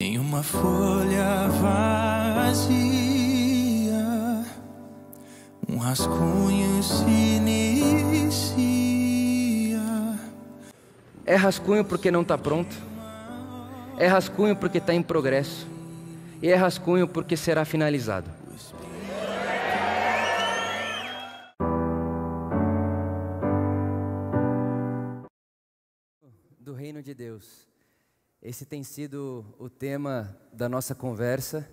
Em uma folha vazia, um rascunho se inicia. É rascunho porque não está pronto. É rascunho porque está em progresso. E é rascunho porque será finalizado. Do reino de Deus. Esse tem sido o tema da nossa conversa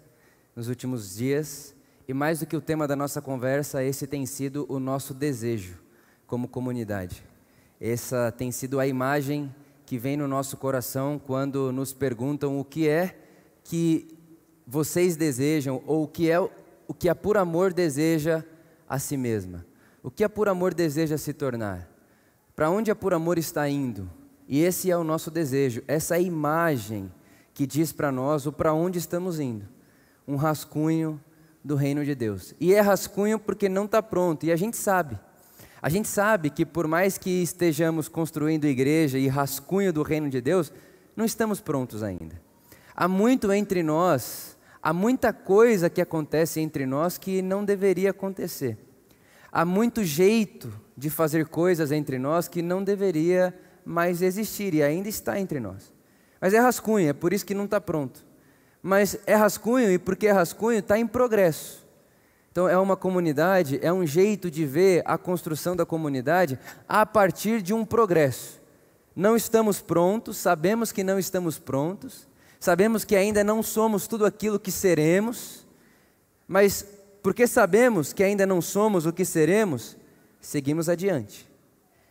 nos últimos dias. E mais do que o tema da nossa conversa, esse tem sido o nosso desejo como comunidade. Essa tem sido a imagem que vem no nosso coração quando nos perguntam o que é que vocês desejam ou o que é o que a por amor deseja a si mesma. O que a por amor deseja se tornar? Para onde a por amor está indo? E esse é o nosso desejo, essa imagem que diz para nós o para onde estamos indo. Um rascunho do reino de Deus. E é rascunho porque não está pronto, e a gente sabe. A gente sabe que por mais que estejamos construindo igreja e rascunho do reino de Deus, não estamos prontos ainda. Há muito entre nós, há muita coisa que acontece entre nós que não deveria acontecer. Há muito jeito de fazer coisas entre nós que não deveria mais existir e ainda está entre nós. Mas é rascunho, é por isso que não está pronto. Mas é rascunho e porque é rascunho está em progresso. Então é uma comunidade, é um jeito de ver a construção da comunidade a partir de um progresso. Não estamos prontos, sabemos que não estamos prontos, sabemos que ainda não somos tudo aquilo que seremos, mas porque sabemos que ainda não somos o que seremos, seguimos adiante,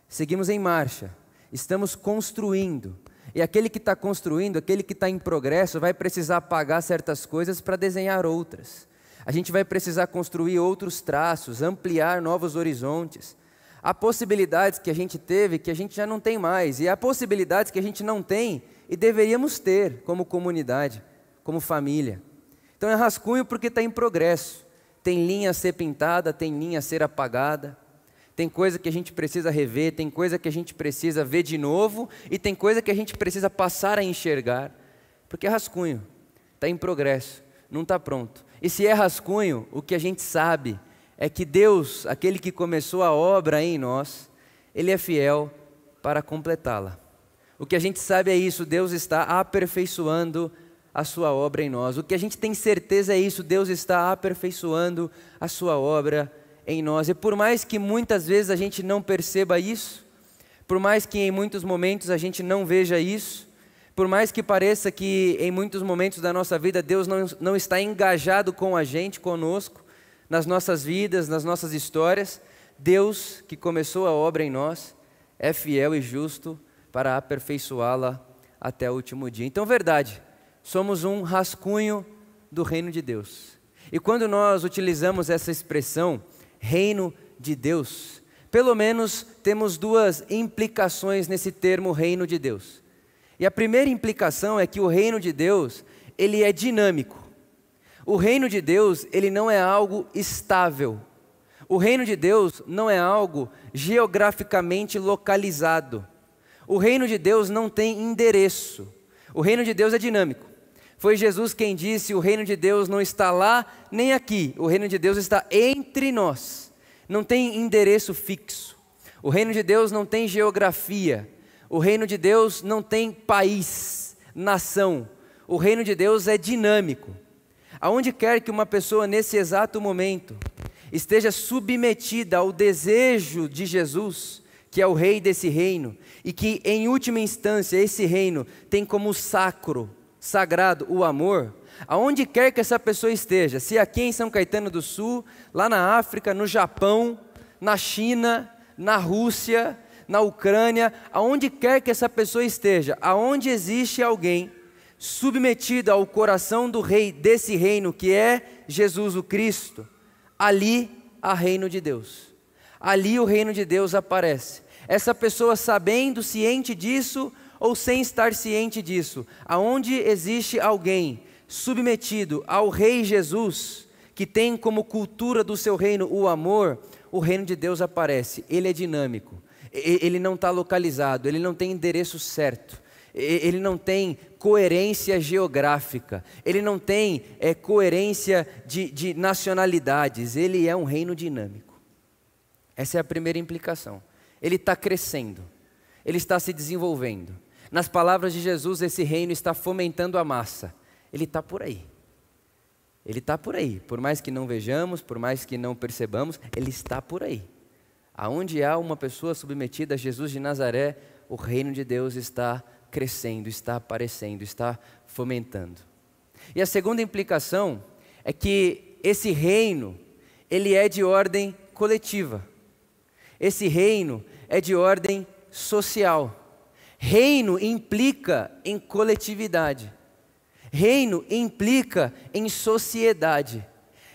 seguimos em marcha estamos construindo. E aquele que está construindo, aquele que está em progresso, vai precisar apagar certas coisas para desenhar outras. A gente vai precisar construir outros traços, ampliar novos horizontes. Há possibilidades que a gente teve que a gente já não tem mais, e há possibilidades que a gente não tem e deveríamos ter como comunidade, como família. Então é rascunho porque está em progresso. Tem linha a ser pintada, tem linha a ser apagada. Tem coisa que a gente precisa rever, tem coisa que a gente precisa ver de novo e tem coisa que a gente precisa passar a enxergar. Porque é rascunho, está em progresso, não está pronto. E se é rascunho, o que a gente sabe é que Deus, aquele que começou a obra em nós, Ele é fiel para completá-la. O que a gente sabe é isso, Deus está aperfeiçoando a sua obra em nós. O que a gente tem certeza é isso, Deus está aperfeiçoando a sua obra em nós. E por mais que muitas vezes a gente não perceba isso, por mais que em muitos momentos a gente não veja isso, por mais que pareça que em muitos momentos da nossa vida Deus não, não está engajado com a gente, conosco, nas nossas vidas, nas nossas histórias, Deus que começou a obra em nós é fiel e justo para aperfeiçoá-la até o último dia. Então, verdade, somos um rascunho do reino de Deus. E quando nós utilizamos essa expressão, reino de Deus. Pelo menos temos duas implicações nesse termo reino de Deus. E a primeira implicação é que o reino de Deus, ele é dinâmico. O reino de Deus, ele não é algo estável. O reino de Deus não é algo geograficamente localizado. O reino de Deus não tem endereço. O reino de Deus é dinâmico. Foi Jesus quem disse: o reino de Deus não está lá nem aqui, o reino de Deus está entre nós. Não tem endereço fixo. O reino de Deus não tem geografia. O reino de Deus não tem país, nação. O reino de Deus é dinâmico. Aonde quer que uma pessoa nesse exato momento esteja submetida ao desejo de Jesus, que é o rei desse reino, e que em última instância esse reino tem como sacro sagrado, o amor, aonde quer que essa pessoa esteja, se aqui em São Caetano do Sul, lá na África, no Japão, na China, na Rússia, na Ucrânia, aonde quer que essa pessoa esteja, aonde existe alguém submetido ao coração do rei desse reino que é Jesus o Cristo, ali há reino de Deus. Ali o reino de Deus aparece. Essa pessoa sabendo, ciente disso, ou sem estar ciente disso, aonde existe alguém submetido ao Rei Jesus, que tem como cultura do seu reino o amor, o reino de Deus aparece. Ele é dinâmico, ele não está localizado, ele não tem endereço certo, ele não tem coerência geográfica, ele não tem é, coerência de, de nacionalidades, ele é um reino dinâmico. Essa é a primeira implicação. Ele está crescendo, ele está se desenvolvendo. Nas palavras de Jesus, esse reino está fomentando a massa. Ele está por aí. Ele está por aí. Por mais que não vejamos, por mais que não percebamos, ele está por aí. Aonde há uma pessoa submetida a Jesus de Nazaré, o reino de Deus está crescendo, está aparecendo, está fomentando. E a segunda implicação é que esse reino, ele é de ordem coletiva. Esse reino é de ordem social. Reino implica em coletividade. Reino implica em sociedade.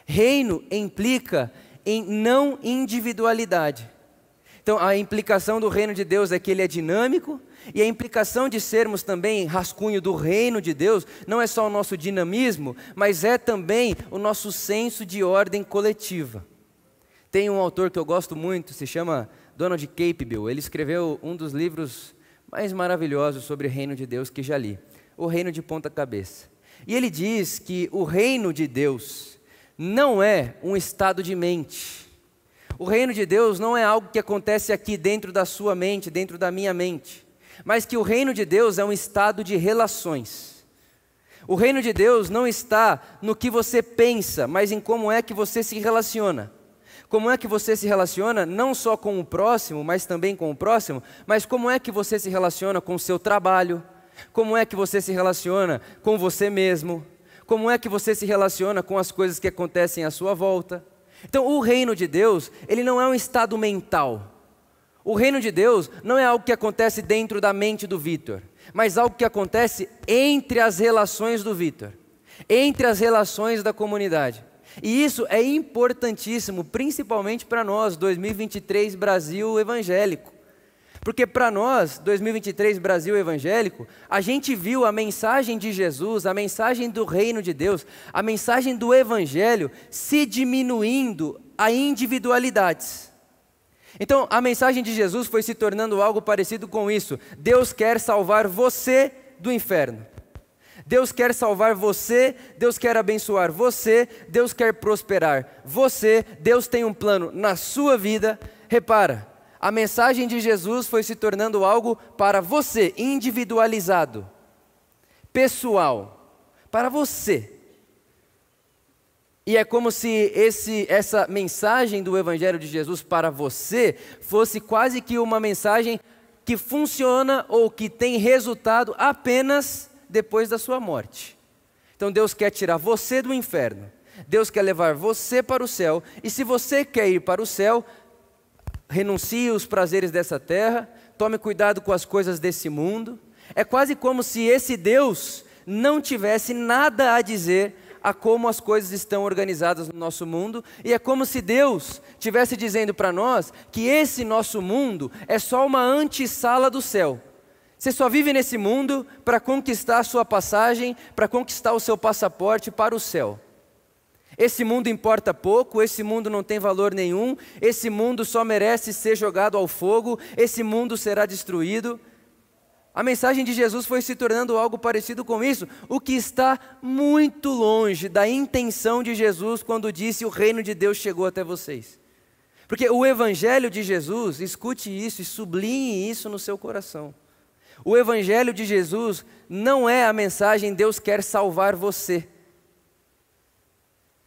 Reino implica em não individualidade. Então, a implicação do reino de Deus é que ele é dinâmico, e a implicação de sermos também rascunho do reino de Deus não é só o nosso dinamismo, mas é também o nosso senso de ordem coletiva. Tem um autor que eu gosto muito, se chama Donald Capebill. Ele escreveu um dos livros mais maravilhosos sobre o reino de Deus que já li, O Reino de Ponta Cabeça. E ele diz que o reino de Deus não é um estado de mente. O reino de Deus não é algo que acontece aqui dentro da sua mente, dentro da minha mente, mas que o reino de Deus é um estado de relações. O reino de Deus não está no que você pensa, mas em como é que você se relaciona. Como é que você se relaciona não só com o próximo, mas também com o próximo, mas como é que você se relaciona com o seu trabalho, como é que você se relaciona com você mesmo, como é que você se relaciona com as coisas que acontecem à sua volta. Então, o reino de Deus, ele não é um estado mental. O reino de Deus não é algo que acontece dentro da mente do Vitor, mas algo que acontece entre as relações do Vitor, entre as relações da comunidade. E isso é importantíssimo, principalmente para nós, 2023 Brasil evangélico. Porque para nós, 2023 Brasil evangélico, a gente viu a mensagem de Jesus, a mensagem do reino de Deus, a mensagem do evangelho se diminuindo a individualidades. Então, a mensagem de Jesus foi se tornando algo parecido com isso. Deus quer salvar você do inferno. Deus quer salvar você, Deus quer abençoar você, Deus quer prosperar você, Deus tem um plano na sua vida. Repara, a mensagem de Jesus foi se tornando algo para você, individualizado, pessoal, para você. E é como se esse, essa mensagem do Evangelho de Jesus para você fosse quase que uma mensagem que funciona ou que tem resultado apenas depois da sua morte. Então Deus quer tirar você do inferno, Deus quer levar você para o céu, e se você quer ir para o céu, renuncie os prazeres dessa terra, tome cuidado com as coisas desse mundo. É quase como se esse Deus não tivesse nada a dizer a como as coisas estão organizadas no nosso mundo, e é como se Deus tivesse dizendo para nós que esse nosso mundo é só uma antessala do céu. Você só vive nesse mundo para conquistar a sua passagem, para conquistar o seu passaporte para o céu. Esse mundo importa pouco, esse mundo não tem valor nenhum, esse mundo só merece ser jogado ao fogo, esse mundo será destruído. A mensagem de Jesus foi se tornando algo parecido com isso, o que está muito longe da intenção de Jesus quando disse: O reino de Deus chegou até vocês. Porque o Evangelho de Jesus, escute isso e sublinhe isso no seu coração. O Evangelho de Jesus não é a mensagem Deus quer salvar você.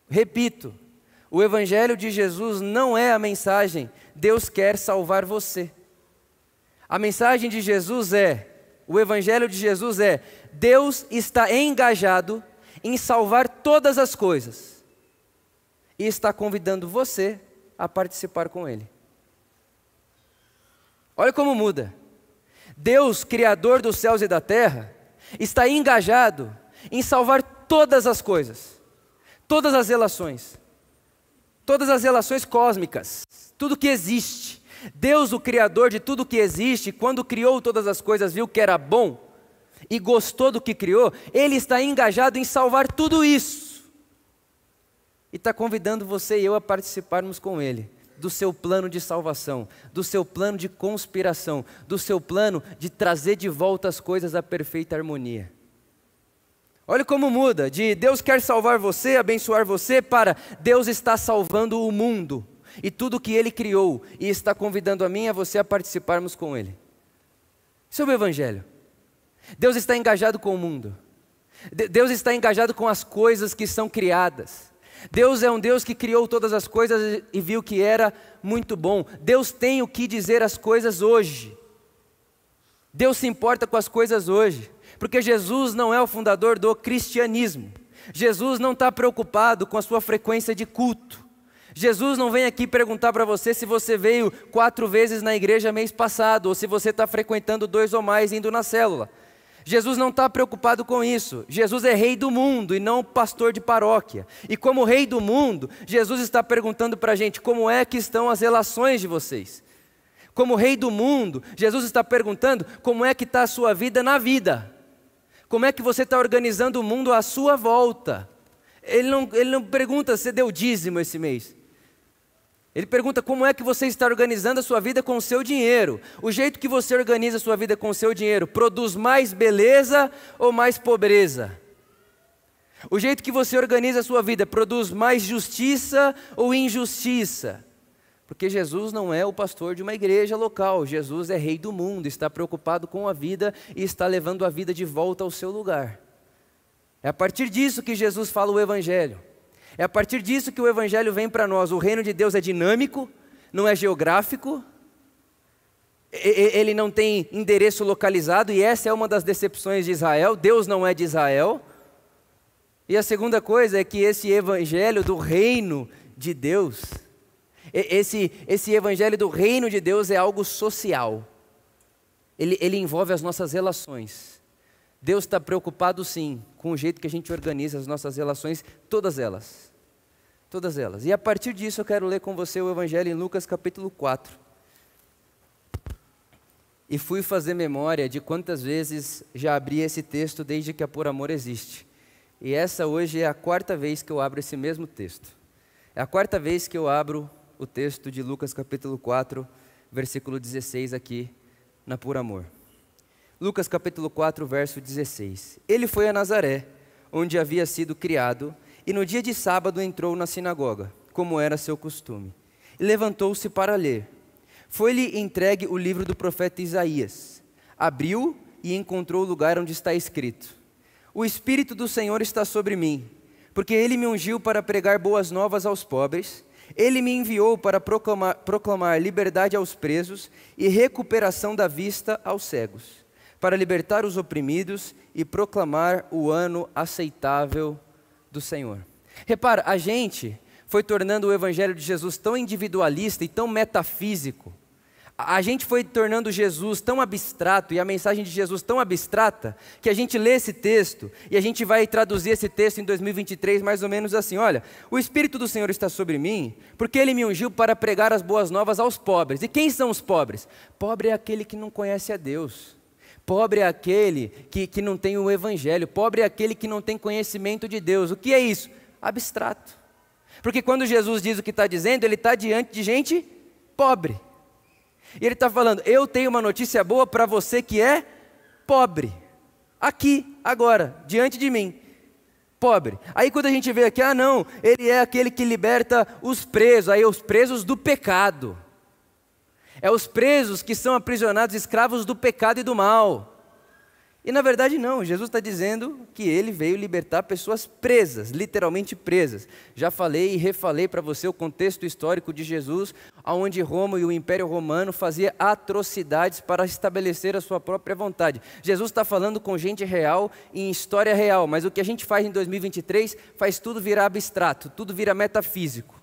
Repito, o Evangelho de Jesus não é a mensagem Deus quer salvar você. A mensagem de Jesus é, o Evangelho de Jesus é, Deus está engajado em salvar todas as coisas e está convidando você a participar com Ele. Olha como muda. Deus, Criador dos céus e da terra, está engajado em salvar todas as coisas todas as relações, todas as relações cósmicas, tudo que existe. Deus, o Criador de tudo que existe, quando criou todas as coisas, viu que era bom e gostou do que criou, Ele está engajado em salvar tudo isso. E está convidando você e eu a participarmos com Ele. Do seu plano de salvação, do seu plano de conspiração, do seu plano de trazer de volta as coisas à perfeita harmonia. Olha como muda, de Deus quer salvar você, abençoar você, para Deus está salvando o mundo e tudo que Ele criou e está convidando a mim e a você a participarmos com Ele. Isso é o Evangelho. Deus está engajado com o mundo. Deus está engajado com as coisas que são criadas. Deus é um Deus que criou todas as coisas e viu que era muito bom. Deus tem o que dizer as coisas hoje. Deus se importa com as coisas hoje, porque Jesus não é o fundador do cristianismo. Jesus não está preocupado com a sua frequência de culto. Jesus não vem aqui perguntar para você se você veio quatro vezes na igreja mês passado, ou se você está frequentando dois ou mais indo na célula. Jesus não está preocupado com isso. Jesus é rei do mundo e não pastor de paróquia. E como rei do mundo, Jesus está perguntando para a gente como é que estão as relações de vocês. Como rei do mundo, Jesus está perguntando como é que está a sua vida na vida. Como é que você está organizando o mundo à sua volta. Ele não, ele não pergunta se deu dízimo esse mês. Ele pergunta como é que você está organizando a sua vida com o seu dinheiro. O jeito que você organiza a sua vida com o seu dinheiro produz mais beleza ou mais pobreza? O jeito que você organiza a sua vida produz mais justiça ou injustiça? Porque Jesus não é o pastor de uma igreja local, Jesus é rei do mundo, está preocupado com a vida e está levando a vida de volta ao seu lugar. É a partir disso que Jesus fala o Evangelho. É a partir disso que o Evangelho vem para nós. O reino de Deus é dinâmico, não é geográfico, ele não tem endereço localizado, e essa é uma das decepções de Israel. Deus não é de Israel. E a segunda coisa é que esse Evangelho do reino de Deus, esse, esse Evangelho do reino de Deus é algo social. Ele, ele envolve as nossas relações. Deus está preocupado sim com o jeito que a gente organiza as nossas relações, todas elas. Todas elas. E a partir disso eu quero ler com você o Evangelho em Lucas capítulo 4. E fui fazer memória de quantas vezes já abri esse texto desde que a Por Amor existe. E essa hoje é a quarta vez que eu abro esse mesmo texto. É a quarta vez que eu abro o texto de Lucas capítulo 4, versículo 16 aqui na Por Amor. Lucas capítulo 4, verso 16. Ele foi a Nazaré, onde havia sido criado, e no dia de sábado entrou na sinagoga, como era seu costume. E levantou-se para ler. Foi-lhe entregue o livro do profeta Isaías. Abriu e encontrou o lugar onde está escrito: O Espírito do Senhor está sobre mim, porque ele me ungiu para pregar boas novas aos pobres. Ele me enviou para proclamar, proclamar liberdade aos presos e recuperação da vista aos cegos para libertar os oprimidos e proclamar o ano aceitável do Senhor. Repara, a gente foi tornando o Evangelho de Jesus tão individualista e tão metafísico. A gente foi tornando Jesus tão abstrato e a mensagem de Jesus tão abstrata que a gente lê esse texto e a gente vai traduzir esse texto em 2023 mais ou menos assim: olha, o Espírito do Senhor está sobre mim porque ele me ungiu para pregar as boas novas aos pobres. E quem são os pobres? Pobre é aquele que não conhece a Deus. Pobre é aquele que, que não tem o Evangelho, pobre é aquele que não tem conhecimento de Deus. O que é isso? Abstrato. Porque quando Jesus diz o que está dizendo, ele está diante de gente pobre. E ele está falando: Eu tenho uma notícia boa para você que é pobre. Aqui, agora, diante de mim. Pobre. Aí quando a gente vê aqui, ah não, ele é aquele que liberta os presos, aí os presos do pecado. É os presos que são aprisionados, escravos do pecado e do mal. E na verdade, não, Jesus está dizendo que ele veio libertar pessoas presas, literalmente presas. Já falei e refalei para você o contexto histórico de Jesus, onde Roma e o Império Romano fazia atrocidades para estabelecer a sua própria vontade. Jesus está falando com gente real em história real, mas o que a gente faz em 2023 faz tudo virar abstrato, tudo vira metafísico.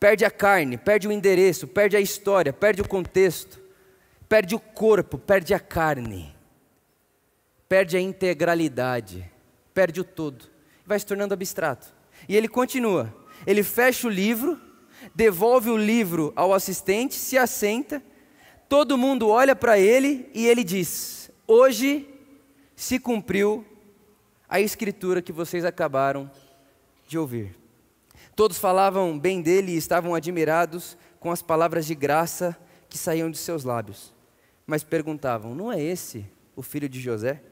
Perde a carne, perde o endereço, perde a história, perde o contexto, perde o corpo, perde a carne, perde a integralidade, perde o todo, vai se tornando abstrato. E ele continua, ele fecha o livro, devolve o livro ao assistente, se assenta, todo mundo olha para ele e ele diz: Hoje se cumpriu a escritura que vocês acabaram de ouvir. Todos falavam bem dele e estavam admirados com as palavras de graça que saíam de seus lábios. Mas perguntavam: Não é esse o filho de José?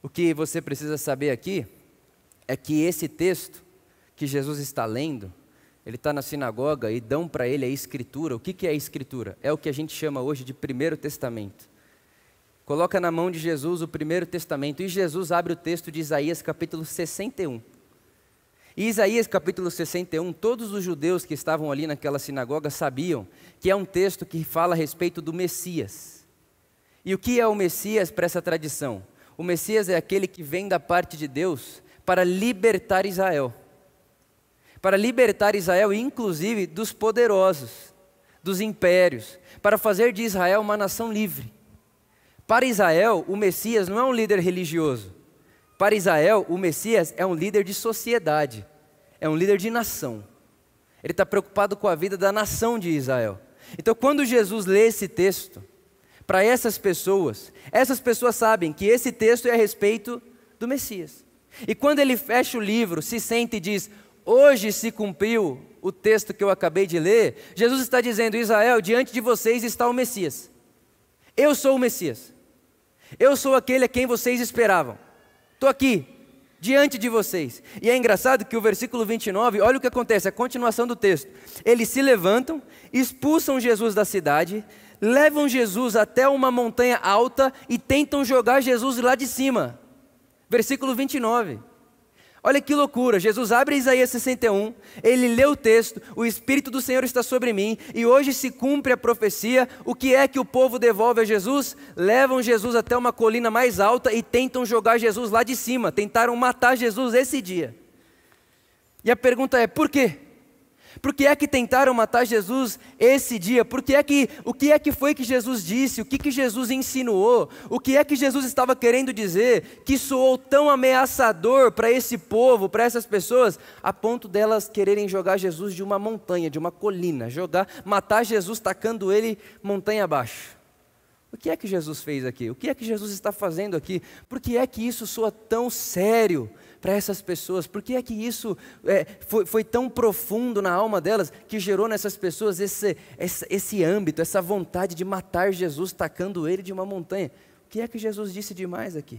O que você precisa saber aqui é que esse texto que Jesus está lendo, ele está na sinagoga e dão para ele a escritura. O que, que é a escritura? É o que a gente chama hoje de Primeiro Testamento. Coloca na mão de Jesus o Primeiro Testamento e Jesus abre o texto de Isaías capítulo 61. E Isaías capítulo 61, todos os judeus que estavam ali naquela sinagoga sabiam que é um texto que fala a respeito do Messias. E o que é o Messias para essa tradição? O Messias é aquele que vem da parte de Deus para libertar Israel. Para libertar Israel, inclusive, dos poderosos, dos impérios, para fazer de Israel uma nação livre. Para Israel, o Messias não é um líder religioso. Para Israel, o Messias é um líder de sociedade, é um líder de nação. Ele está preocupado com a vida da nação de Israel. Então, quando Jesus lê esse texto, para essas pessoas, essas pessoas sabem que esse texto é a respeito do Messias. E quando ele fecha o livro, se sente e diz: Hoje se cumpriu o texto que eu acabei de ler, Jesus está dizendo: Israel, diante de vocês está o Messias. Eu sou o Messias. Eu sou aquele a quem vocês esperavam. Estou aqui, diante de vocês. E é engraçado que o versículo 29, olha o que acontece, a continuação do texto. Eles se levantam, expulsam Jesus da cidade, levam Jesus até uma montanha alta e tentam jogar Jesus lá de cima. Versículo 29. Olha que loucura, Jesus abre Isaías 61, ele lê o texto, o Espírito do Senhor está sobre mim, e hoje se cumpre a profecia. O que é que o povo devolve a Jesus? Levam Jesus até uma colina mais alta e tentam jogar Jesus lá de cima, tentaram matar Jesus esse dia. E a pergunta é: por quê? Por que é que tentaram matar Jesus esse dia? Por que é que, o que é que foi que Jesus disse? O que, que Jesus insinuou? O que é que Jesus estava querendo dizer que soou tão ameaçador para esse povo, para essas pessoas, a ponto delas quererem jogar Jesus de uma montanha, de uma colina, jogar, matar Jesus tacando ele montanha abaixo? O que é que Jesus fez aqui? O que é que Jesus está fazendo aqui? Por que é que isso soa tão sério? Para essas pessoas? Por que é que isso é, foi, foi, tão profundo na alma delas que gerou nessas pessoas esse, esse, esse âmbito, essa vontade de matar Jesus, tacando ele de uma montanha? O que é que Jesus disse demais aqui?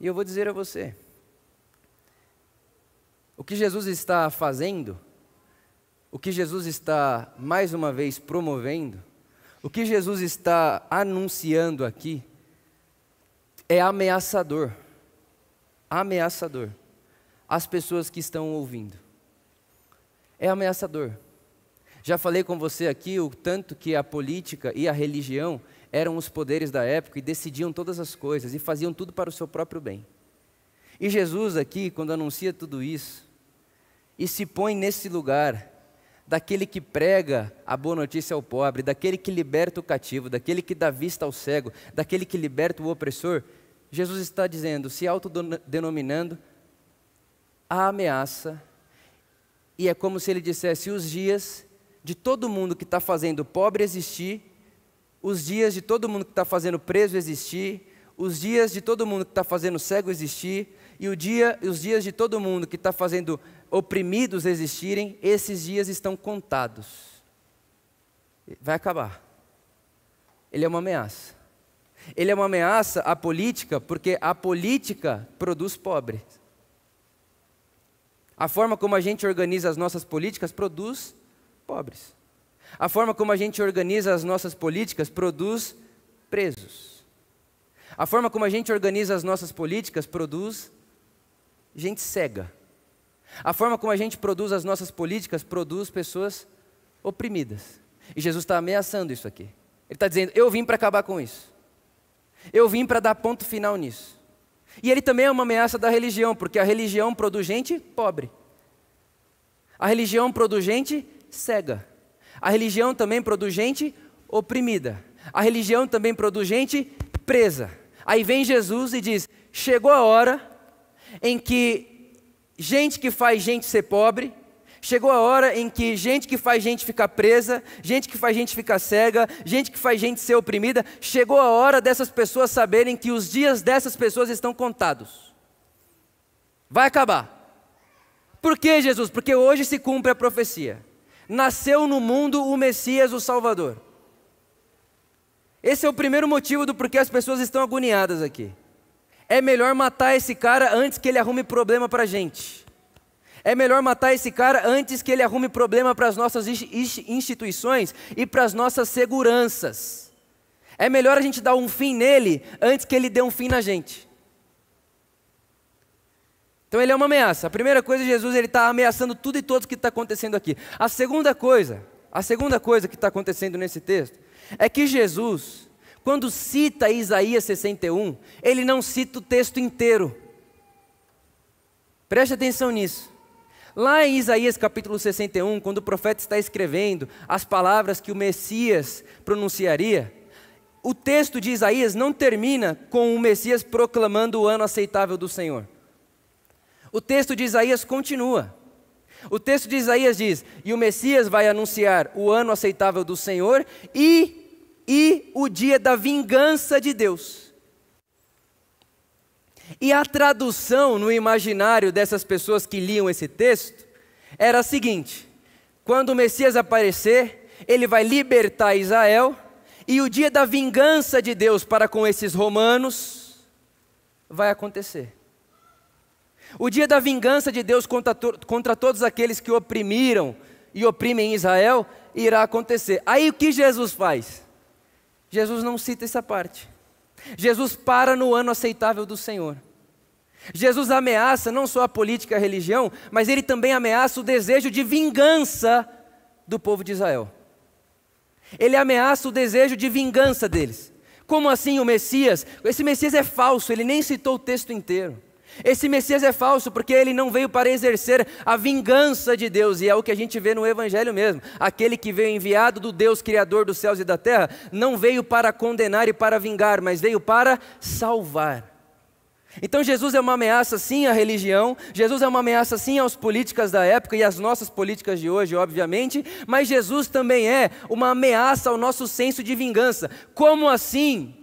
E eu vou dizer a você: o que Jesus está fazendo, o que Jesus está mais uma vez promovendo, o que Jesus está anunciando aqui, é ameaçador ameaçador às pessoas que estão ouvindo. É ameaçador. Já falei com você aqui o tanto que a política e a religião eram os poderes da época e decidiam todas as coisas e faziam tudo para o seu próprio bem. E Jesus aqui, quando anuncia tudo isso, e se põe nesse lugar daquele que prega a boa notícia ao pobre, daquele que liberta o cativo, daquele que dá vista ao cego, daquele que liberta o opressor, Jesus está dizendo, se autodenominando a ameaça, e é como se ele dissesse: os dias de todo mundo que está fazendo pobre existir, os dias de todo mundo que está fazendo preso existir, os dias de todo mundo que está fazendo cego existir, e dia, os dias de todo mundo que está fazendo oprimidos existirem, esses dias estão contados. Vai acabar. Ele é uma ameaça. Ele é uma ameaça à política porque a política produz pobres. A forma como a gente organiza as nossas políticas produz pobres. A forma como a gente organiza as nossas políticas produz presos. A forma como a gente organiza as nossas políticas produz gente cega. A forma como a gente produz as nossas políticas produz pessoas oprimidas. E Jesus está ameaçando isso aqui. Ele está dizendo: Eu vim para acabar com isso. Eu vim para dar ponto final nisso. E ele também é uma ameaça da religião, porque a religião produz gente pobre. A religião produz gente cega. A religião também produz gente oprimida. A religião também produz gente presa. Aí vem Jesus e diz: chegou a hora em que gente que faz gente ser pobre, Chegou a hora em que gente que faz gente ficar presa, gente que faz gente ficar cega, gente que faz gente ser oprimida, chegou a hora dessas pessoas saberem que os dias dessas pessoas estão contados. Vai acabar. Por que, Jesus? Porque hoje se cumpre a profecia. Nasceu no mundo o Messias, o Salvador. Esse é o primeiro motivo do porquê as pessoas estão agoniadas aqui. É melhor matar esse cara antes que ele arrume problema para a gente. É melhor matar esse cara antes que ele arrume problema para as nossas instituições e para as nossas seguranças. É melhor a gente dar um fim nele antes que ele dê um fim na gente. Então ele é uma ameaça. A primeira coisa, Jesus ele está ameaçando tudo e todos que está acontecendo aqui. A segunda coisa, a segunda coisa que está acontecendo nesse texto é que Jesus, quando cita Isaías 61, ele não cita o texto inteiro. Preste atenção nisso. Lá em Isaías capítulo 61, quando o profeta está escrevendo as palavras que o Messias pronunciaria, o texto de Isaías não termina com o Messias proclamando o ano aceitável do Senhor. O texto de Isaías continua. O texto de Isaías diz: E o Messias vai anunciar o ano aceitável do Senhor e, e o dia da vingança de Deus. E a tradução no imaginário dessas pessoas que liam esse texto era a seguinte: quando o Messias aparecer, ele vai libertar Israel, e o dia da vingança de Deus para com esses romanos vai acontecer. O dia da vingança de Deus contra, contra todos aqueles que oprimiram e oprimem Israel irá acontecer. Aí o que Jesus faz? Jesus não cita essa parte. Jesus para no ano aceitável do Senhor. Jesus ameaça não só a política e a religião, mas ele também ameaça o desejo de vingança do povo de Israel. Ele ameaça o desejo de vingança deles. Como assim o Messias? Esse Messias é falso, ele nem citou o texto inteiro. Esse Messias é falso porque ele não veio para exercer a vingança de Deus, e é o que a gente vê no Evangelho mesmo. Aquele que veio enviado do Deus Criador dos céus e da terra, não veio para condenar e para vingar, mas veio para salvar. Então Jesus é uma ameaça sim à religião, Jesus é uma ameaça sim às políticas da época e às nossas políticas de hoje, obviamente, mas Jesus também é uma ameaça ao nosso senso de vingança. Como assim?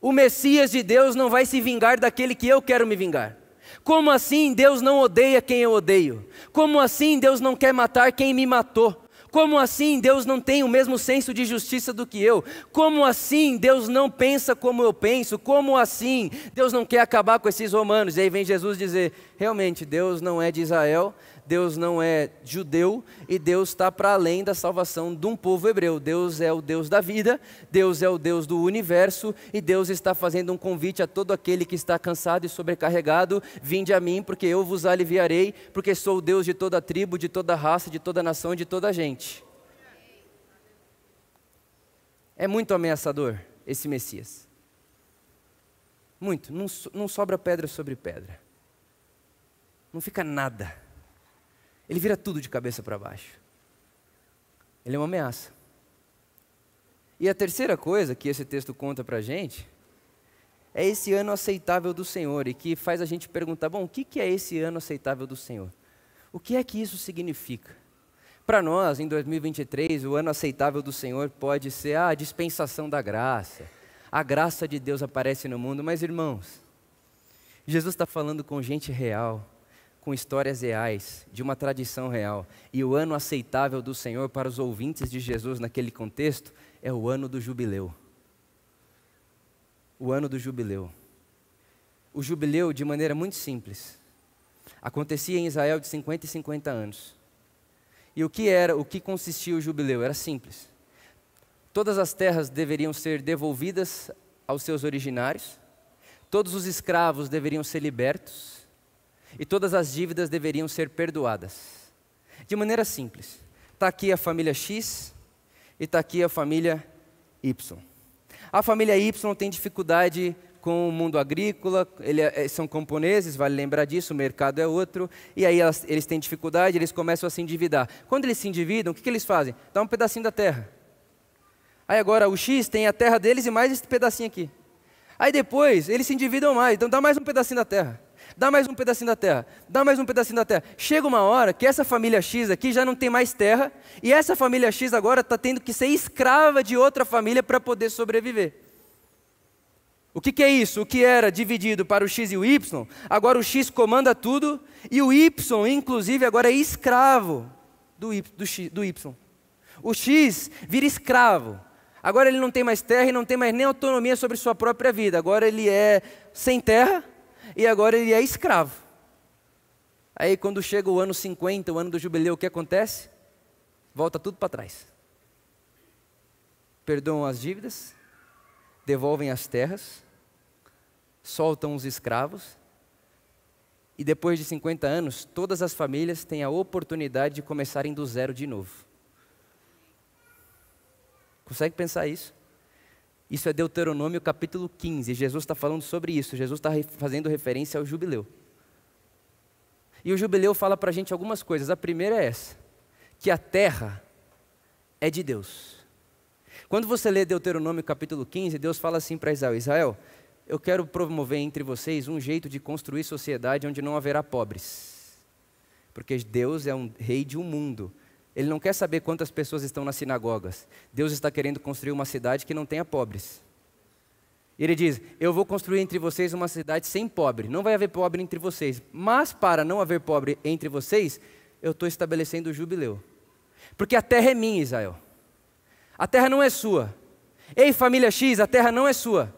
O Messias de Deus não vai se vingar daquele que eu quero me vingar. Como assim Deus não odeia quem eu odeio? Como assim Deus não quer matar quem me matou? Como assim Deus não tem o mesmo senso de justiça do que eu? Como assim Deus não pensa como eu penso? Como assim Deus não quer acabar com esses romanos? E aí vem Jesus dizer: realmente, Deus não é de Israel, Deus não é judeu e Deus está para além da salvação de um povo hebreu. Deus é o Deus da vida, Deus é o Deus do universo e Deus está fazendo um convite a todo aquele que está cansado e sobrecarregado: vinde a mim, porque eu vos aliviarei, porque sou o Deus de toda tribo, de toda raça, de toda nação, de toda gente. É muito ameaçador esse Messias. Muito, não, não sobra pedra sobre pedra. Não fica nada ele vira tudo de cabeça para baixo. Ele é uma ameaça. E a terceira coisa que esse texto conta para a gente é esse ano aceitável do Senhor e que faz a gente perguntar: bom, o que é esse ano aceitável do Senhor? O que é que isso significa? Para nós, em 2023, o ano aceitável do Senhor pode ser a dispensação da graça. A graça de Deus aparece no mundo, mas irmãos, Jesus está falando com gente real, com histórias reais, de uma tradição real. E o ano aceitável do Senhor para os ouvintes de Jesus naquele contexto é o ano do jubileu. O ano do jubileu. O jubileu, de maneira muito simples, acontecia em Israel de 50 e 50 anos. E o que era, o que consistia o jubileu? Era simples. Todas as terras deveriam ser devolvidas aos seus originários, todos os escravos deveriam ser libertos, e todas as dívidas deveriam ser perdoadas. De maneira simples. Está aqui a família X e está aqui a família Y. A família Y tem dificuldade com o mundo agrícola, eles é, são camponeses, vale lembrar disso, o mercado é outro, e aí elas, eles têm dificuldade, eles começam a se endividar. Quando eles se endividam, o que, que eles fazem? Dá um pedacinho da terra. Aí agora o X tem a terra deles e mais esse pedacinho aqui. Aí depois eles se endividam mais, então dá mais um pedacinho da terra dá mais um pedacinho da terra, dá mais um pedacinho da terra. Chega uma hora que essa família X aqui já não tem mais terra, e essa família X agora está tendo que ser escrava de outra família para poder sobreviver. O que, que, é isso? O que era dividido para o X e o Y, agora o X comanda tudo e o Y, inclusive, agora é escravo do Y. Do X, do y. O X vira escravo. Agora ele não tem mais terra e não tem mais nem autonomia sobre sua própria vida. Agora ele é sem terra e agora ele é escravo. Aí quando chega o ano 50, o ano do jubileu, o que acontece? Volta tudo para trás. Perdoam as dívidas, devolvem as terras, soltam os escravos, e depois de 50 anos, todas as famílias têm a oportunidade de começarem do zero de novo. Consegue pensar isso? Isso é Deuteronômio capítulo 15. Jesus está falando sobre isso. Jesus está fazendo referência ao jubileu. E o jubileu fala para a gente algumas coisas. A primeira é essa: que a terra é de Deus. Quando você lê Deuteronômio capítulo 15, Deus fala assim para Israel: Israel, eu quero promover entre vocês um jeito de construir sociedade onde não haverá pobres. Porque Deus é um rei de um mundo. Ele não quer saber quantas pessoas estão nas sinagogas. Deus está querendo construir uma cidade que não tenha pobres. Ele diz: Eu vou construir entre vocês uma cidade sem pobre. Não vai haver pobre entre vocês. Mas para não haver pobre entre vocês, eu estou estabelecendo o jubileu. Porque a terra é minha, Israel. A terra não é sua. Ei, família X, a terra não é sua.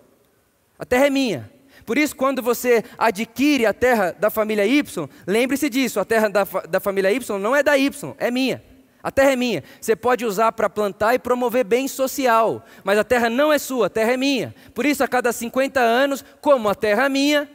A terra é minha. Por isso, quando você adquire a terra da família Y, lembre-se disso: a terra da, da família Y não é da Y, é minha. A terra é minha. Você pode usar para plantar e promover bem social, mas a terra não é sua, a terra é minha. Por isso, a cada 50 anos, como a terra é minha,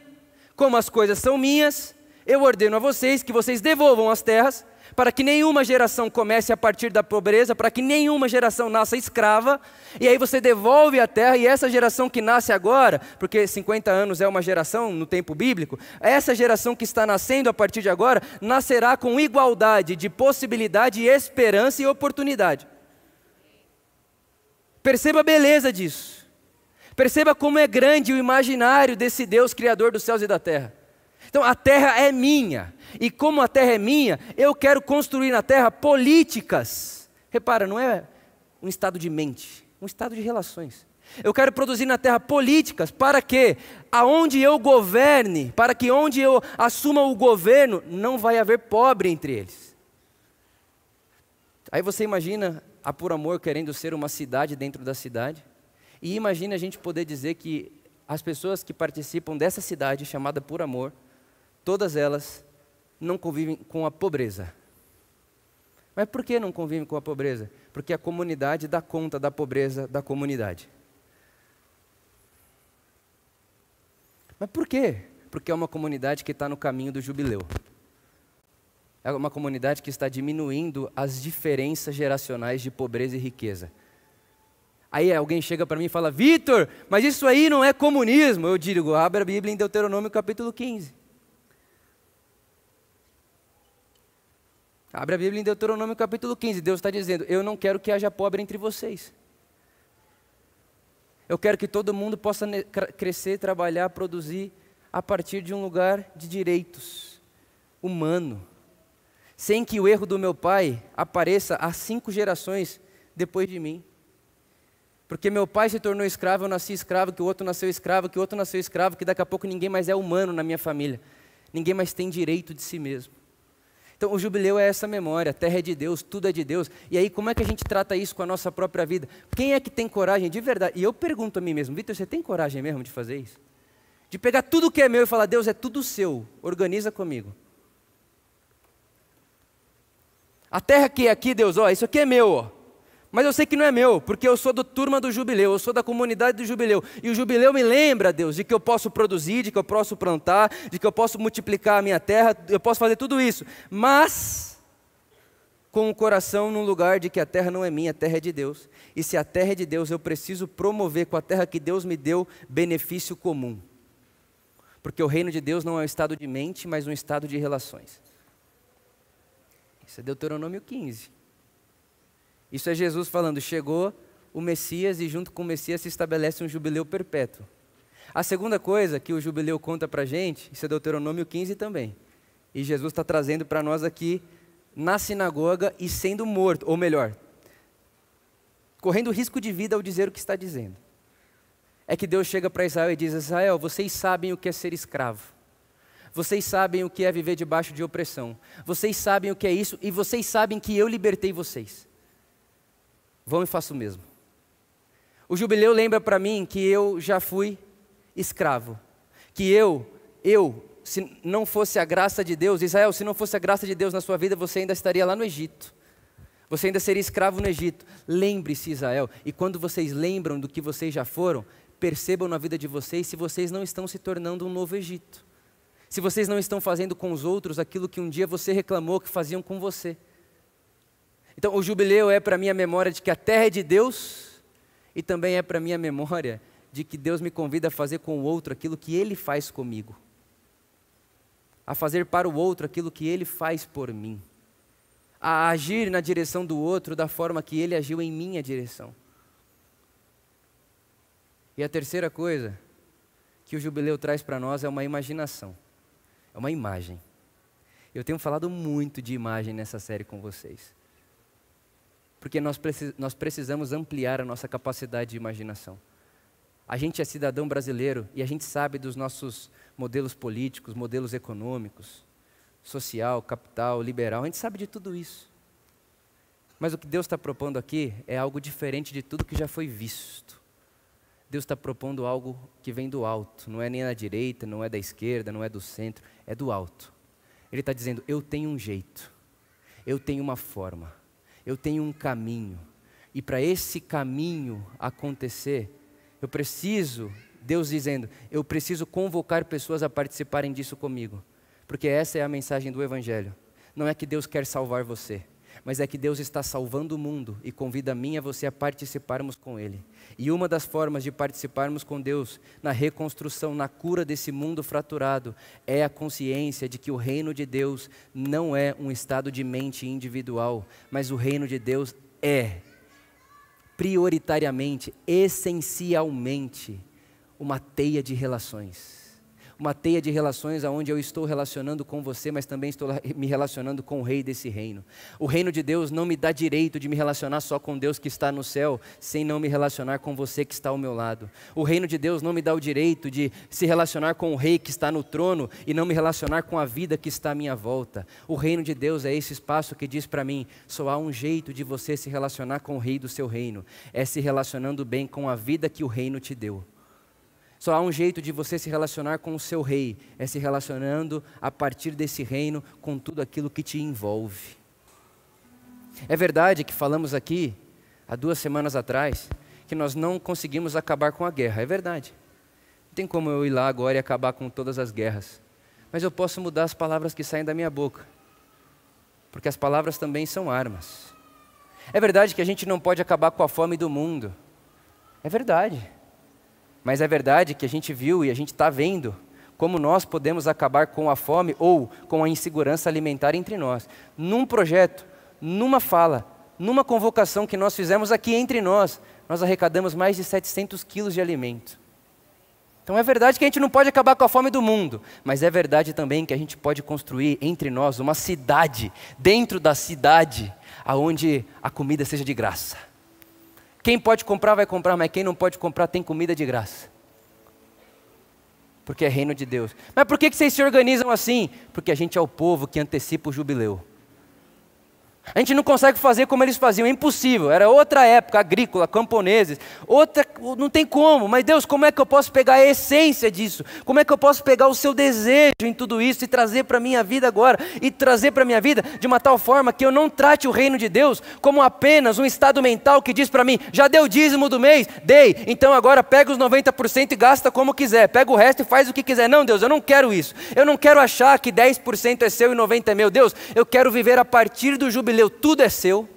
como as coisas são minhas, eu ordeno a vocês que vocês devolvam as terras para que nenhuma geração comece a partir da pobreza, para que nenhuma geração nasça escrava, e aí você devolve a terra, e essa geração que nasce agora, porque 50 anos é uma geração no tempo bíblico, essa geração que está nascendo a partir de agora, nascerá com igualdade de possibilidade, esperança e oportunidade. Perceba a beleza disso. Perceba como é grande o imaginário desse Deus criador dos céus e da terra. Então a terra é minha. E como a terra é minha, eu quero construir na terra políticas. Repara, não é um estado de mente, um estado de relações. Eu quero produzir na terra políticas para que aonde eu governe, para que onde eu assuma o governo, não vai haver pobre entre eles. Aí você imagina a Por Amor querendo ser uma cidade dentro da cidade, e imagina a gente poder dizer que as pessoas que participam dessa cidade chamada Por Amor, todas elas não convivem com a pobreza. Mas por que não convivem com a pobreza? Porque a comunidade dá conta da pobreza da comunidade. Mas por quê? Porque é uma comunidade que está no caminho do jubileu. É uma comunidade que está diminuindo as diferenças geracionais de pobreza e riqueza. Aí alguém chega para mim e fala: Vitor, mas isso aí não é comunismo. Eu digo: abra a Bíblia em Deuteronômio capítulo 15. Abre a Bíblia em Deuteronômio capítulo 15. Deus está dizendo: Eu não quero que haja pobre entre vocês. Eu quero que todo mundo possa crescer, trabalhar, produzir a partir de um lugar de direitos humano, sem que o erro do meu pai apareça há cinco gerações depois de mim. Porque meu pai se tornou escravo, eu nasci escravo, que o outro nasceu escravo, que o outro nasceu escravo, que daqui a pouco ninguém mais é humano na minha família. Ninguém mais tem direito de si mesmo. Então, o jubileu é essa memória, a terra é de Deus, tudo é de Deus. E aí, como é que a gente trata isso com a nossa própria vida? Quem é que tem coragem de verdade? E eu pergunto a mim mesmo, Vitor, você tem coragem mesmo de fazer isso? De pegar tudo que é meu e falar, Deus, é tudo seu, organiza comigo. A terra que é aqui, Deus, ó, isso aqui é meu, ó. Mas eu sei que não é meu, porque eu sou da turma do jubileu, eu sou da comunidade do jubileu. E o jubileu me lembra, Deus, de que eu posso produzir, de que eu posso plantar, de que eu posso multiplicar a minha terra, eu posso fazer tudo isso. Mas com o coração num lugar de que a terra não é minha, a terra é de Deus. E se a terra é de Deus, eu preciso promover com a terra que Deus me deu benefício comum. Porque o reino de Deus não é um estado de mente, mas um estado de relações. Isso é Deuteronômio 15. Isso é Jesus falando: chegou o Messias e junto com o Messias se estabelece um jubileu perpétuo. A segunda coisa que o jubileu conta para a gente, isso é Deuteronômio 15 também. E Jesus está trazendo para nós aqui na sinagoga e sendo morto, ou melhor, correndo risco de vida ao dizer o que está dizendo. é que Deus chega para Israel e diz: Israel, vocês sabem o que é ser escravo. Vocês sabem o que é viver debaixo de opressão. Vocês sabem o que é isso e vocês sabem que eu libertei vocês. Vão e façam o mesmo. O jubileu lembra para mim que eu já fui escravo. Que eu, eu, se não fosse a graça de Deus, Israel, se não fosse a graça de Deus na sua vida, você ainda estaria lá no Egito. Você ainda seria escravo no Egito. Lembre-se, Israel, e quando vocês lembram do que vocês já foram, percebam na vida de vocês se vocês não estão se tornando um novo Egito. Se vocês não estão fazendo com os outros aquilo que um dia você reclamou que faziam com você. Então, o jubileu é para mim a memória de que a terra é de Deus e também é para mim a memória de que Deus me convida a fazer com o outro aquilo que Ele faz comigo, a fazer para o outro aquilo que Ele faz por mim a agir na direção do outro da forma que ele agiu em minha direção. E a terceira coisa que o jubileu traz para nós é uma imaginação, é uma imagem. Eu tenho falado muito de imagem nessa série com vocês, porque nós, nós precisamos ampliar a nossa capacidade de imaginação. A gente é cidadão brasileiro e a gente sabe dos nossos modelos políticos, modelos econômicos, social, capital, liberal, a gente sabe de tudo isso. Mas o que Deus está propondo aqui é algo diferente de tudo que já foi visto. Deus está propondo algo que vem do alto, não é nem da direita, não é da esquerda, não é do centro, é do alto. Ele está dizendo: eu tenho um jeito, eu tenho uma forma, eu tenho um caminho, e para esse caminho acontecer, eu preciso, Deus dizendo, eu preciso convocar pessoas a participarem disso comigo. Porque essa é a mensagem do Evangelho. Não é que Deus quer salvar você, mas é que Deus está salvando o mundo e convida a mim e a você a participarmos com Ele. E uma das formas de participarmos com Deus na reconstrução, na cura desse mundo fraturado, é a consciência de que o reino de Deus não é um estado de mente individual, mas o reino de Deus é, prioritariamente, essencialmente, uma teia de relações uma teia de relações aonde eu estou relacionando com você, mas também estou me relacionando com o rei desse reino. O reino de Deus não me dá direito de me relacionar só com Deus que está no céu, sem não me relacionar com você que está ao meu lado. O reino de Deus não me dá o direito de se relacionar com o rei que está no trono e não me relacionar com a vida que está à minha volta. O reino de Deus é esse espaço que diz para mim: só há um jeito de você se relacionar com o rei do seu reino, é se relacionando bem com a vida que o reino te deu. Só há um jeito de você se relacionar com o seu rei, é se relacionando a partir desse reino com tudo aquilo que te envolve. É verdade que falamos aqui, há duas semanas atrás, que nós não conseguimos acabar com a guerra, é verdade. Não tem como eu ir lá agora e acabar com todas as guerras. Mas eu posso mudar as palavras que saem da minha boca, porque as palavras também são armas. É verdade que a gente não pode acabar com a fome do mundo, é verdade. Mas é verdade que a gente viu e a gente está vendo como nós podemos acabar com a fome ou com a insegurança alimentar entre nós. Num projeto, numa fala, numa convocação que nós fizemos aqui entre nós, nós arrecadamos mais de 700 quilos de alimento. Então é verdade que a gente não pode acabar com a fome do mundo, mas é verdade também que a gente pode construir entre nós uma cidade, dentro da cidade, aonde a comida seja de graça. Quem pode comprar, vai comprar, mas quem não pode comprar, tem comida de graça. Porque é reino de Deus. Mas por que vocês se organizam assim? Porque a gente é o povo que antecipa o jubileu. A gente não consegue fazer como eles faziam, é impossível. Era outra época, agrícola, camponeses, outra, não tem como. Mas Deus, como é que eu posso pegar a essência disso? Como é que eu posso pegar o seu desejo em tudo isso e trazer para a minha vida agora? E trazer para a minha vida de uma tal forma que eu não trate o reino de Deus como apenas um estado mental que diz para mim, já deu dízimo do mês? Dei, então agora pega os 90% e gasta como quiser. Pega o resto e faz o que quiser. Não, Deus, eu não quero isso. Eu não quero achar que 10% é seu e 90% é meu. Deus, eu quero viver a partir do jubileu tudo é seu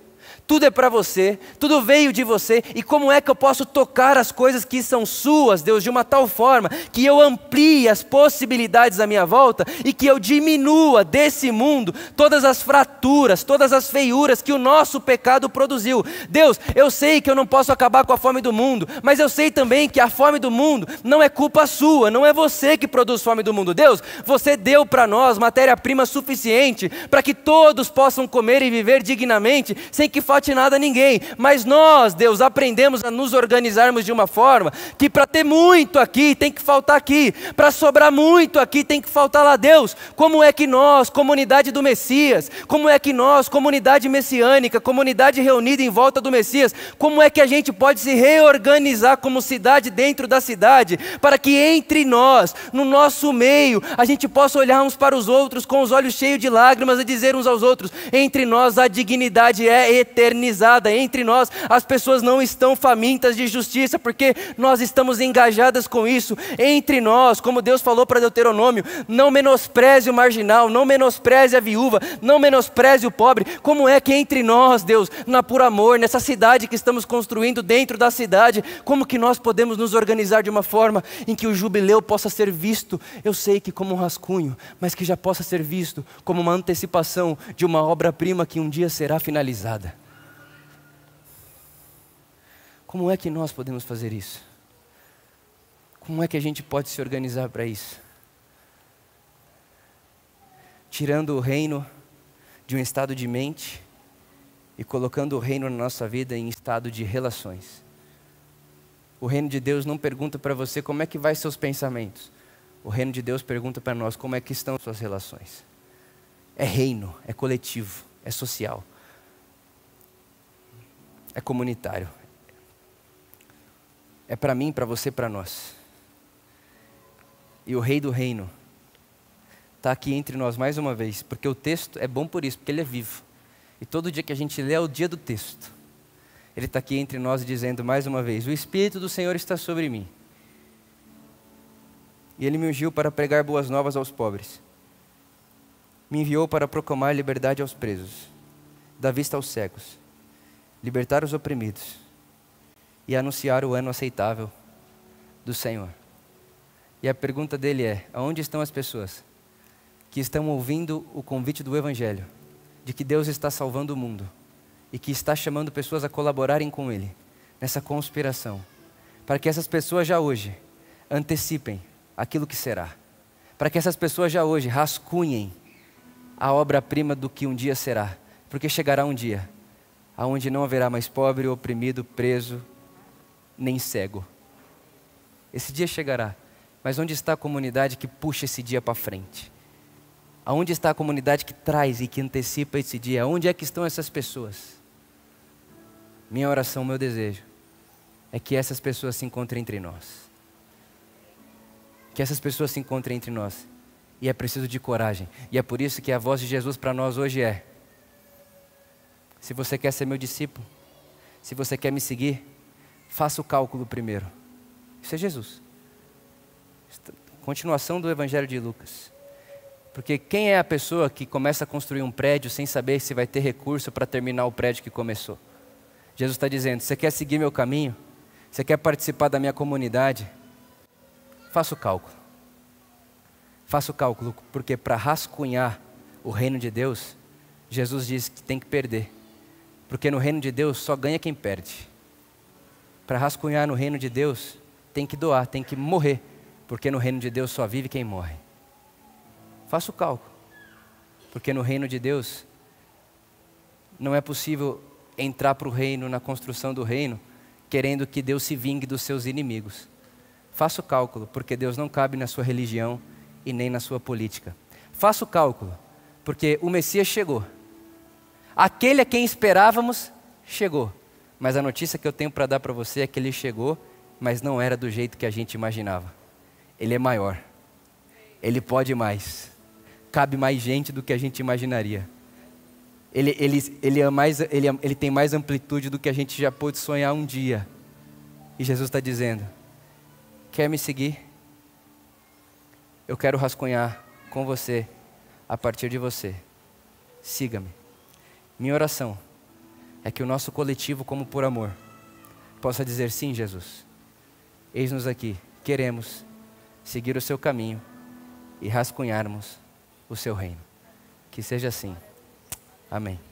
tudo é para você, tudo veio de você, e como é que eu posso tocar as coisas que são suas, Deus, de uma tal forma que eu amplie as possibilidades à minha volta e que eu diminua desse mundo todas as fraturas, todas as feiuras que o nosso pecado produziu. Deus, eu sei que eu não posso acabar com a fome do mundo, mas eu sei também que a fome do mundo não é culpa sua, não é você que produz fome do mundo. Deus, você deu para nós matéria-prima suficiente para que todos possam comer e viver dignamente, sem que falte falte nada a ninguém. Mas nós, Deus, aprendemos a nos organizarmos de uma forma que para ter muito aqui tem que faltar aqui, para sobrar muito aqui tem que faltar lá, Deus. Como é que nós, comunidade do Messias, como é que nós, comunidade messiânica, comunidade reunida em volta do Messias, como é que a gente pode se reorganizar como cidade dentro da cidade, para que entre nós, no nosso meio, a gente possa olhar uns para os outros com os olhos cheios de lágrimas e dizer uns aos outros: entre nós a dignidade é eternizada, entre nós as pessoas não estão famintas de justiça, porque nós estamos engajadas com isso. Entre nós, como Deus falou para Deuteronômio, não menospreze o marginal, não menospreze a viúva, não menospreze o pobre. Como é que entre nós, Deus, na por amor, nessa cidade que estamos construindo dentro da cidade, como que nós podemos nos organizar de uma forma em que o jubileu possa ser visto, eu sei que como um rascunho, mas que já possa ser visto como uma antecipação de uma obra-prima que um dia será finalizada. Como é que nós podemos fazer isso? Como é que a gente pode se organizar para isso? Tirando o reino de um estado de mente e colocando o reino na nossa vida em estado de relações. O reino de Deus não pergunta para você como é que vai seus pensamentos. O reino de Deus pergunta para nós como é que estão suas relações. É reino, é coletivo, é social. É comunitário, é para mim, para você, para nós. E o Rei do Reino está aqui entre nós mais uma vez, porque o texto é bom por isso, porque ele é vivo. E todo dia que a gente lê é o dia do texto. Ele está aqui entre nós dizendo mais uma vez: O Espírito do Senhor está sobre mim. E ele me ungiu para pregar boas novas aos pobres. Me enviou para proclamar liberdade aos presos, dar vista aos cegos, libertar os oprimidos e anunciar o ano aceitável do Senhor. E a pergunta dele é: aonde estão as pessoas que estão ouvindo o convite do Evangelho, de que Deus está salvando o mundo e que está chamando pessoas a colaborarem com Ele nessa conspiração, para que essas pessoas já hoje antecipem aquilo que será, para que essas pessoas já hoje rascunhem a obra-prima do que um dia será, porque chegará um dia aonde não haverá mais pobre, oprimido, preso, nem cego. Esse dia chegará, mas onde está a comunidade que puxa esse dia para frente? Aonde está a comunidade que traz e que antecipa esse dia? Onde é que estão essas pessoas? Minha oração, meu desejo é que essas pessoas se encontrem entre nós. Que essas pessoas se encontrem entre nós. E é preciso de coragem. E é por isso que a voz de Jesus para nós hoje é: se você quer ser meu discípulo, se você quer me seguir, Faça o cálculo primeiro. Isso é Jesus. Continuação do Evangelho de Lucas. Porque quem é a pessoa que começa a construir um prédio sem saber se vai ter recurso para terminar o prédio que começou? Jesus está dizendo: você quer seguir meu caminho? Você quer participar da minha comunidade? Faça o cálculo. Faça o cálculo, porque para rascunhar o reino de Deus, Jesus diz que tem que perder. Porque no reino de Deus só ganha quem perde para rascunhar no reino de Deus, tem que doar, tem que morrer, porque no reino de Deus só vive quem morre. Faça o cálculo, porque no reino de Deus não é possível entrar para o reino, na construção do reino, querendo que Deus se vingue dos seus inimigos. Faça o cálculo, porque Deus não cabe na sua religião e nem na sua política. Faça o cálculo, porque o Messias chegou. Aquele a quem esperávamos chegou. Mas a notícia que eu tenho para dar para você é que ele chegou, mas não era do jeito que a gente imaginava. Ele é maior. Ele pode mais. Cabe mais gente do que a gente imaginaria. Ele, ele, ele, é mais, ele, é, ele tem mais amplitude do que a gente já pôde sonhar um dia. E Jesus está dizendo: Quer me seguir? Eu quero rascunhar com você, a partir de você. Siga-me. Minha oração é que o nosso coletivo, como por amor, possa dizer sim, Jesus. Eis-nos aqui, queremos seguir o seu caminho e rascunharmos o seu reino. Que seja assim. Amém.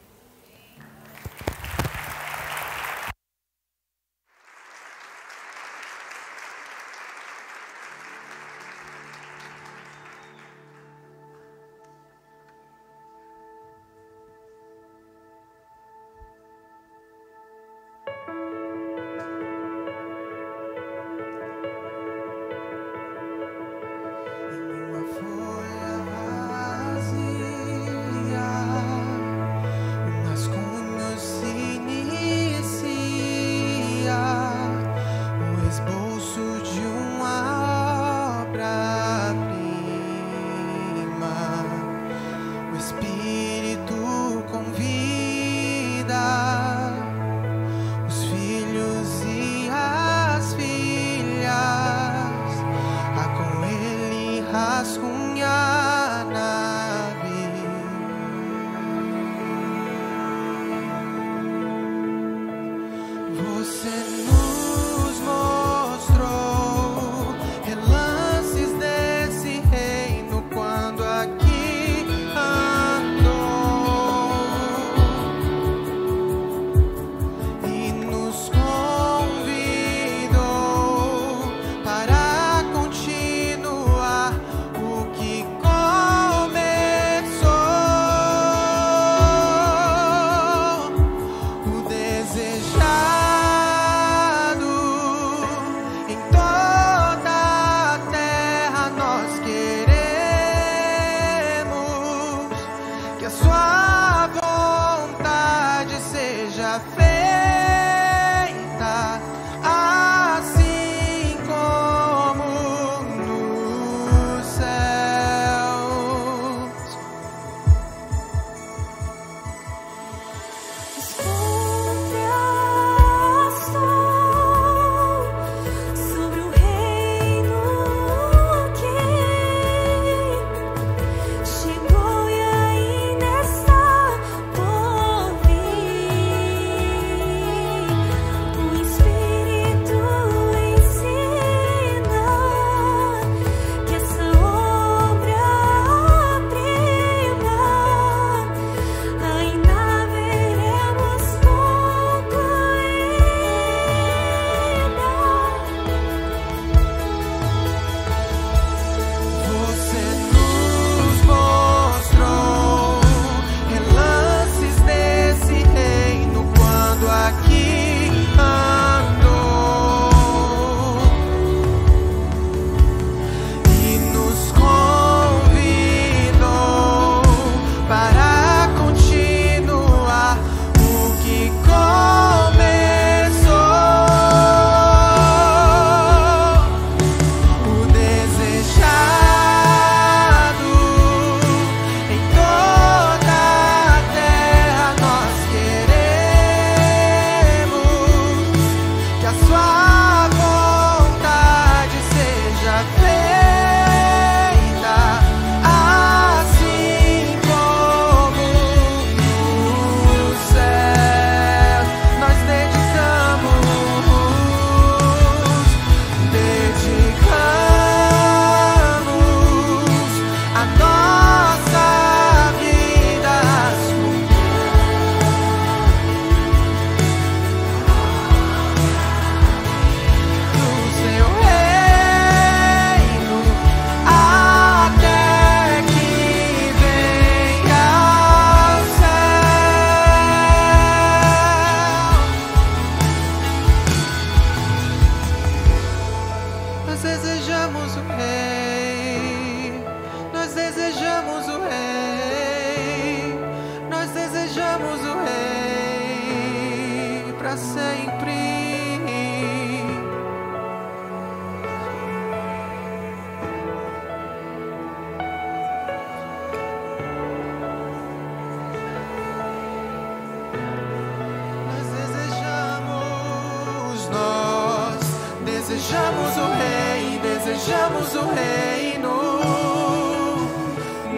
Desejamos o Rei, desejamos o reino.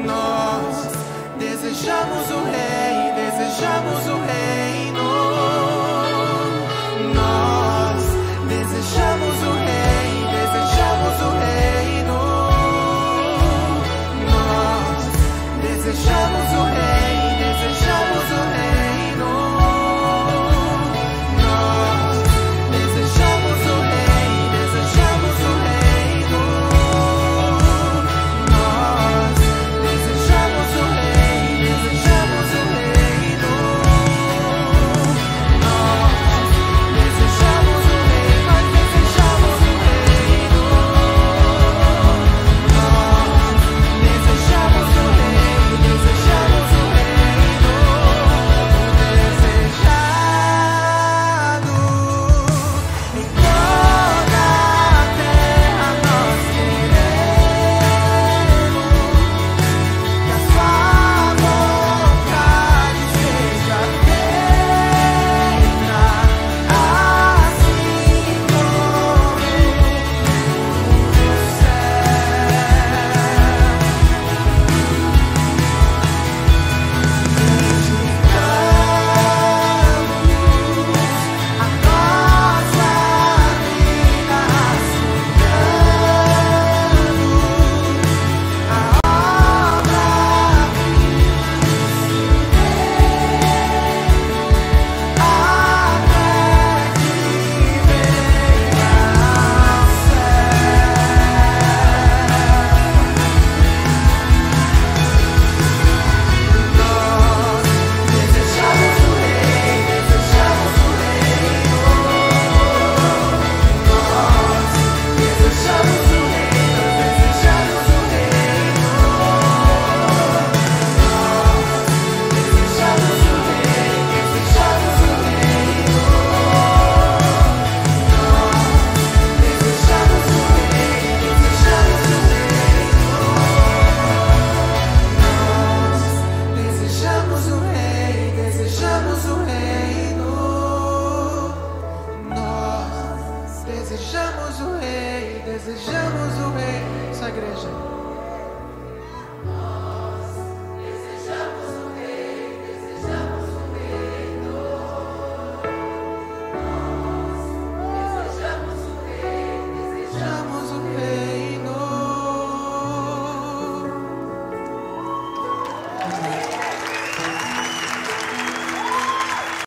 Nós desejamos o Rei, desejamos o Rei.